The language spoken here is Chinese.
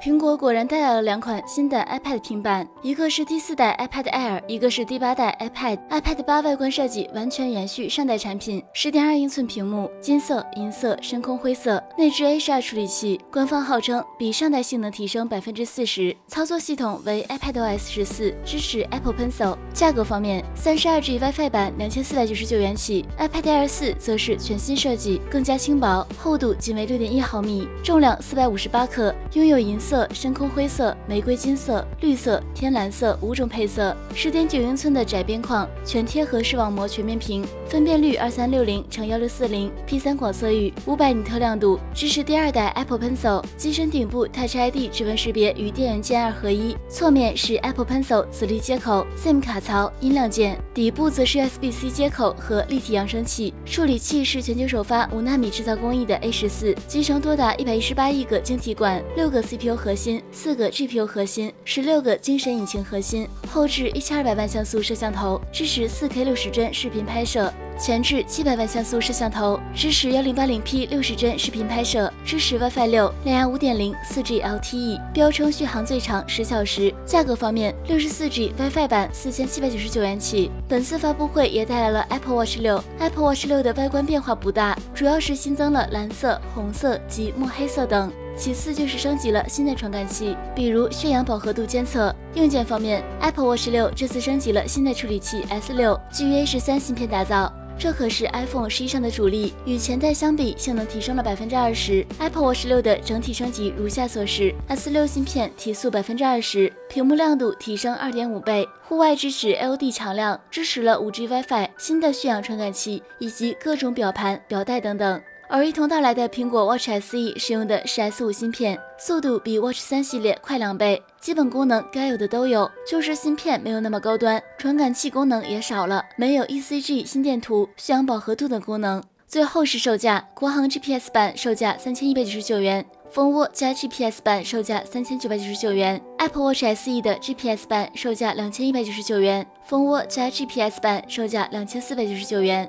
苹果果然带来了两款新的 iPad 平板，一个是第四代 iPad Air，一个是第八代 iPad。iPad 八外观设计完全延续上代产品，十点二英寸屏幕，金色、银色、深空灰色，内置 A 十二处理器，官方号称比上代性能提升百分之四十。操作系统为 iPadOS 十四，支持 Apple Pencil。价格方面，三十二 G WiFi 版两千四百九十九元起，iPad Air 四则是全新设计，更加轻薄，厚度仅为六点一毫米，重量四百五十八克，拥有银色。色、深空灰色、玫瑰金色、绿色、天蓝色五种配色，十点九英寸的窄边框，全贴合视网膜全面屏，分辨率二三六零乘幺六四零，P 三广色域，五百尼特亮度，支持第二代 Apple Pencil，机身顶部 Touch ID 指纹识别与电源键二合一，侧面是 Apple Pencil 磁力接口、SIM 卡槽、音量键，底部则是 USB-C 接口和立体扬声器，处理器是全球首发五纳米制造工艺的 A 十四，集成多达一百一十八亿个晶体管，六个 CPU。核心四个 GPU 核心，十六个精神引擎核心，后置一千二百万像素摄像头，支持四 K 六十帧视频拍摄；前置七百万像素摄像头，支持幺零八零 P 六十帧视频拍摄，支持 WiFi 六、蓝牙五点零、四 G LTE，标称续航最长十小时。价格方面，六十四 G WiFi 版四千七百九十九元起。本次发布会也带来了 Apple Watch 六，Apple Watch 六的外观变化不大，主要是新增了蓝色、红色及墨黑色等。其次就是升级了新的传感器，比如血氧饱和度监测。硬件方面，Apple Watch 六这次升级了新的处理器 S 六，基于 A 十三芯片打造，这可是 iPhone 十一上的主力，与前代相比，性能提升了百分之二十。Apple Watch 六的整体升级如下所示：S 六芯片提速百分之二十，屏幕亮度提升二点五倍，户外支持 LED 强亮，支持了五 G WiFi，新的血氧传感器以及各种表盘、表带等等。而一同到来的苹果 Watch SE 使用的是 S5 芯片，速度比 Watch 3系列快两倍，基本功能该有的都有，就是芯片没有那么高端，传感器功能也少了，没有 ECG 心电图、血氧饱和度等功能。最后是售价，国行 GPS 版售价三千一百九十九元，蜂窝加 GPS 版售价三千九百九十九元，Apple Watch SE 的 GPS 版售价两千一百九十九元，蜂窝加 GPS 版售价两千四百九十九元。